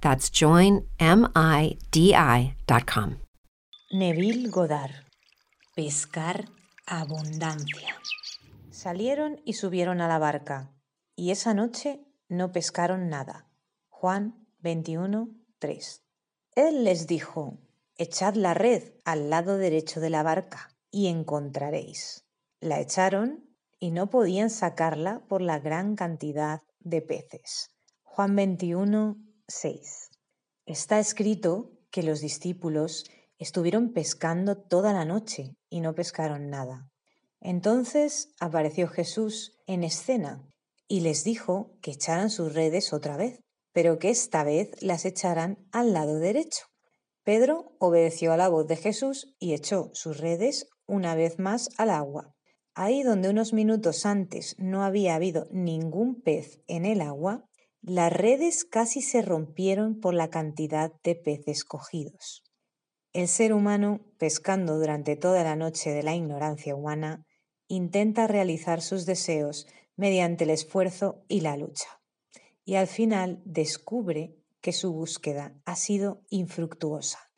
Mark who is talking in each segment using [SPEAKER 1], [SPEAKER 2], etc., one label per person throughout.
[SPEAKER 1] That's joinmidi.com.
[SPEAKER 2] Neville Goddard. Pescar abundancia. Salieron y subieron a la barca, y esa noche no pescaron nada. Juan 21, 3. Él les dijo, echad la red al lado derecho de la barca y encontraréis. La echaron y no podían sacarla por la gran cantidad de peces. Juan 21, 6. Está escrito que los discípulos estuvieron pescando toda la noche y no pescaron nada. Entonces apareció Jesús en escena y les dijo que echaran sus redes otra vez, pero que esta vez las echaran al lado derecho. Pedro obedeció a la voz de Jesús y echó sus redes una vez más al agua. Ahí donde unos minutos antes no había habido ningún pez en el agua, las redes casi se rompieron por la cantidad de peces cogidos. El ser humano, pescando durante toda la noche de la ignorancia humana, intenta realizar sus deseos mediante el esfuerzo y la lucha. Y al final descubre que su búsqueda ha sido infructuosa.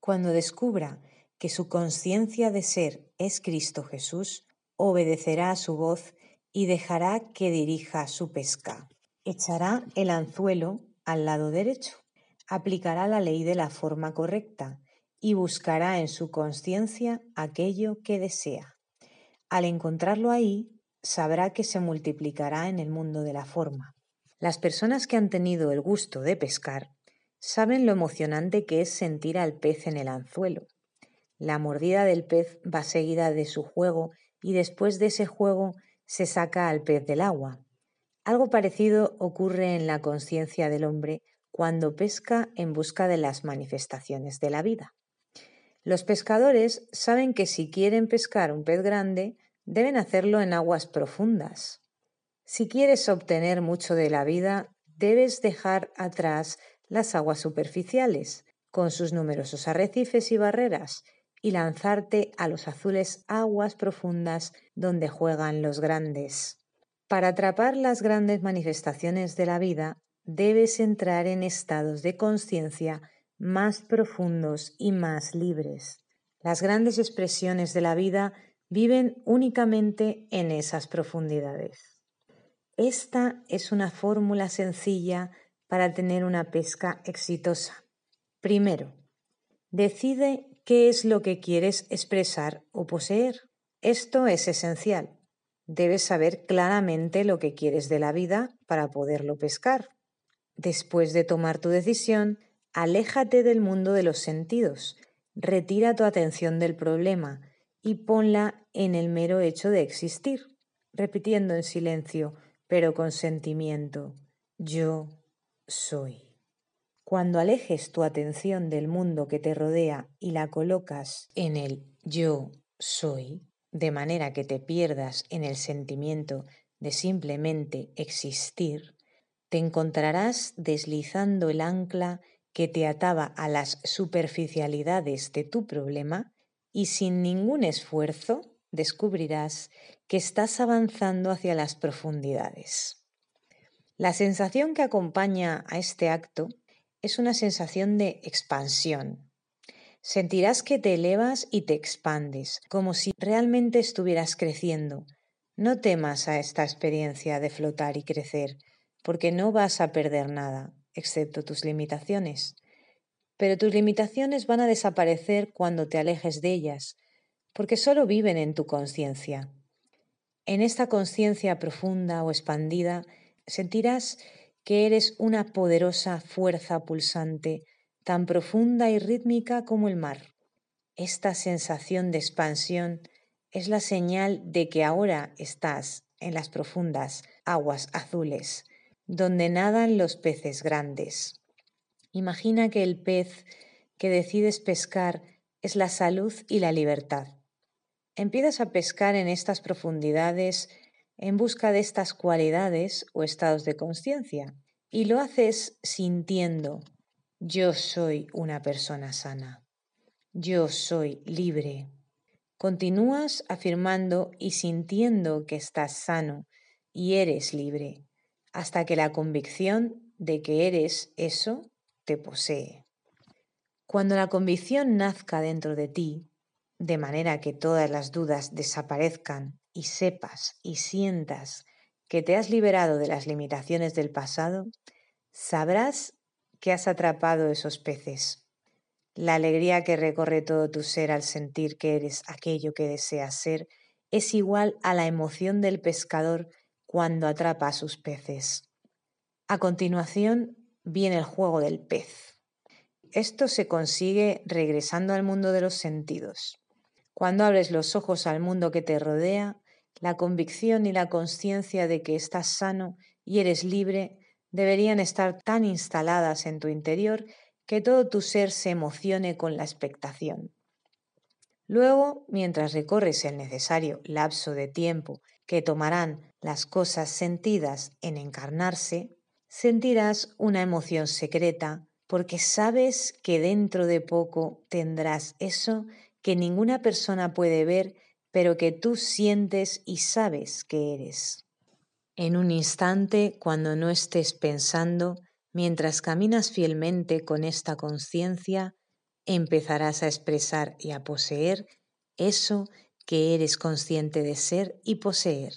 [SPEAKER 2] Cuando descubra que su conciencia de ser es Cristo Jesús, obedecerá a su voz y dejará que dirija su pesca. Echará el anzuelo al lado derecho, aplicará la ley de la forma correcta y buscará en su conciencia aquello que desea. Al encontrarlo ahí, sabrá que se multiplicará en el mundo de la forma. Las personas que han tenido el gusto de pescar saben lo emocionante que es sentir al pez en el anzuelo. La mordida del pez va seguida de su juego y después de ese juego se saca al pez del agua. Algo parecido ocurre en la conciencia del hombre cuando pesca en busca de las manifestaciones de la vida. Los pescadores saben que si quieren pescar un pez grande, deben hacerlo en aguas profundas. Si quieres obtener mucho de la vida, debes dejar atrás las aguas superficiales, con sus numerosos arrecifes y barreras, y lanzarte a los azules aguas profundas donde juegan los grandes. Para atrapar las grandes manifestaciones de la vida, debes entrar en estados de conciencia más profundos y más libres. Las grandes expresiones de la vida viven únicamente en esas profundidades. Esta es una fórmula sencilla para tener una pesca exitosa. Primero, decide qué es lo que quieres expresar o poseer. Esto es esencial. Debes saber claramente lo que quieres de la vida para poderlo pescar. Después de tomar tu decisión, Aléjate del mundo de los sentidos, retira tu atención del problema y ponla en el mero hecho de existir, repitiendo en silencio, pero con sentimiento, yo soy. Cuando alejes tu atención del mundo que te rodea y la colocas en el yo soy, de manera que te pierdas en el sentimiento de simplemente existir, te encontrarás deslizando el ancla que te ataba a las superficialidades de tu problema y sin ningún esfuerzo descubrirás que estás avanzando hacia las profundidades. La sensación que acompaña a este acto es una sensación de expansión. Sentirás que te elevas y te expandes, como si realmente estuvieras creciendo. No temas a esta experiencia de flotar y crecer, porque no vas a perder nada, excepto tus limitaciones. pero tus limitaciones van a desaparecer cuando te alejes de ellas, porque solo viven en tu conciencia. En esta conciencia profunda o expandida sentirás que eres una poderosa fuerza pulsante, tan profunda y rítmica como el mar. Esta sensación de expansión es la señal de que ahora estás en las profundas aguas azules, donde nadan los peces grandes. Imagina que el pez que decides pescar es la salud y la libertad. Empiezas a pescar en estas profundidades en busca de estas cualidades o estados de conciencia y lo haces sintiendo, yo soy una persona sana, yo soy libre. Continúas afirmando y sintiendo que estás sano y eres libre, hasta que la convicción de que eres eso te posee. Cuando la convicción nazca dentro de ti, de manera que todas las dudas desaparezcan y sepas y sientas que te has liberado de las limitaciones del pasado, sabrás que has atrapado esos peces. La alegría que recorre todo tu ser al sentir que eres aquello que deseas ser es igual a la emoción del pescador cuando atrapa a sus peces. A continuación viene el juego del pez. Esto se consigue regresando al mundo de los sentidos. Cuando abres los ojos al mundo que te rodea, la convicción y la conciencia de que estás sano y eres libre deberían estar tan instaladas en tu interior que todo tu ser se emocione con la expectación. Luego, mientras recorres el necesario lapso de tiempo que tomarán las cosas sentidas en encarnarse, sentirás una emoción secreta porque sabes que dentro de poco tendrás eso que ninguna persona puede ver, pero que tú sientes y sabes que eres. En un instante, cuando no estés pensando, mientras caminas fielmente con esta conciencia, empezarás a expresar y a poseer eso que eres consciente de ser y poseer,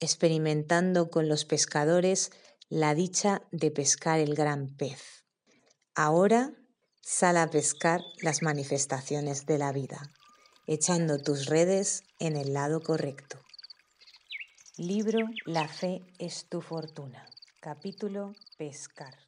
[SPEAKER 2] experimentando con los pescadores la dicha de pescar el gran pez. Ahora Sal a pescar las manifestaciones de la vida, echando tus redes en el lado correcto. Libro La fe es tu fortuna. Capítulo Pescar.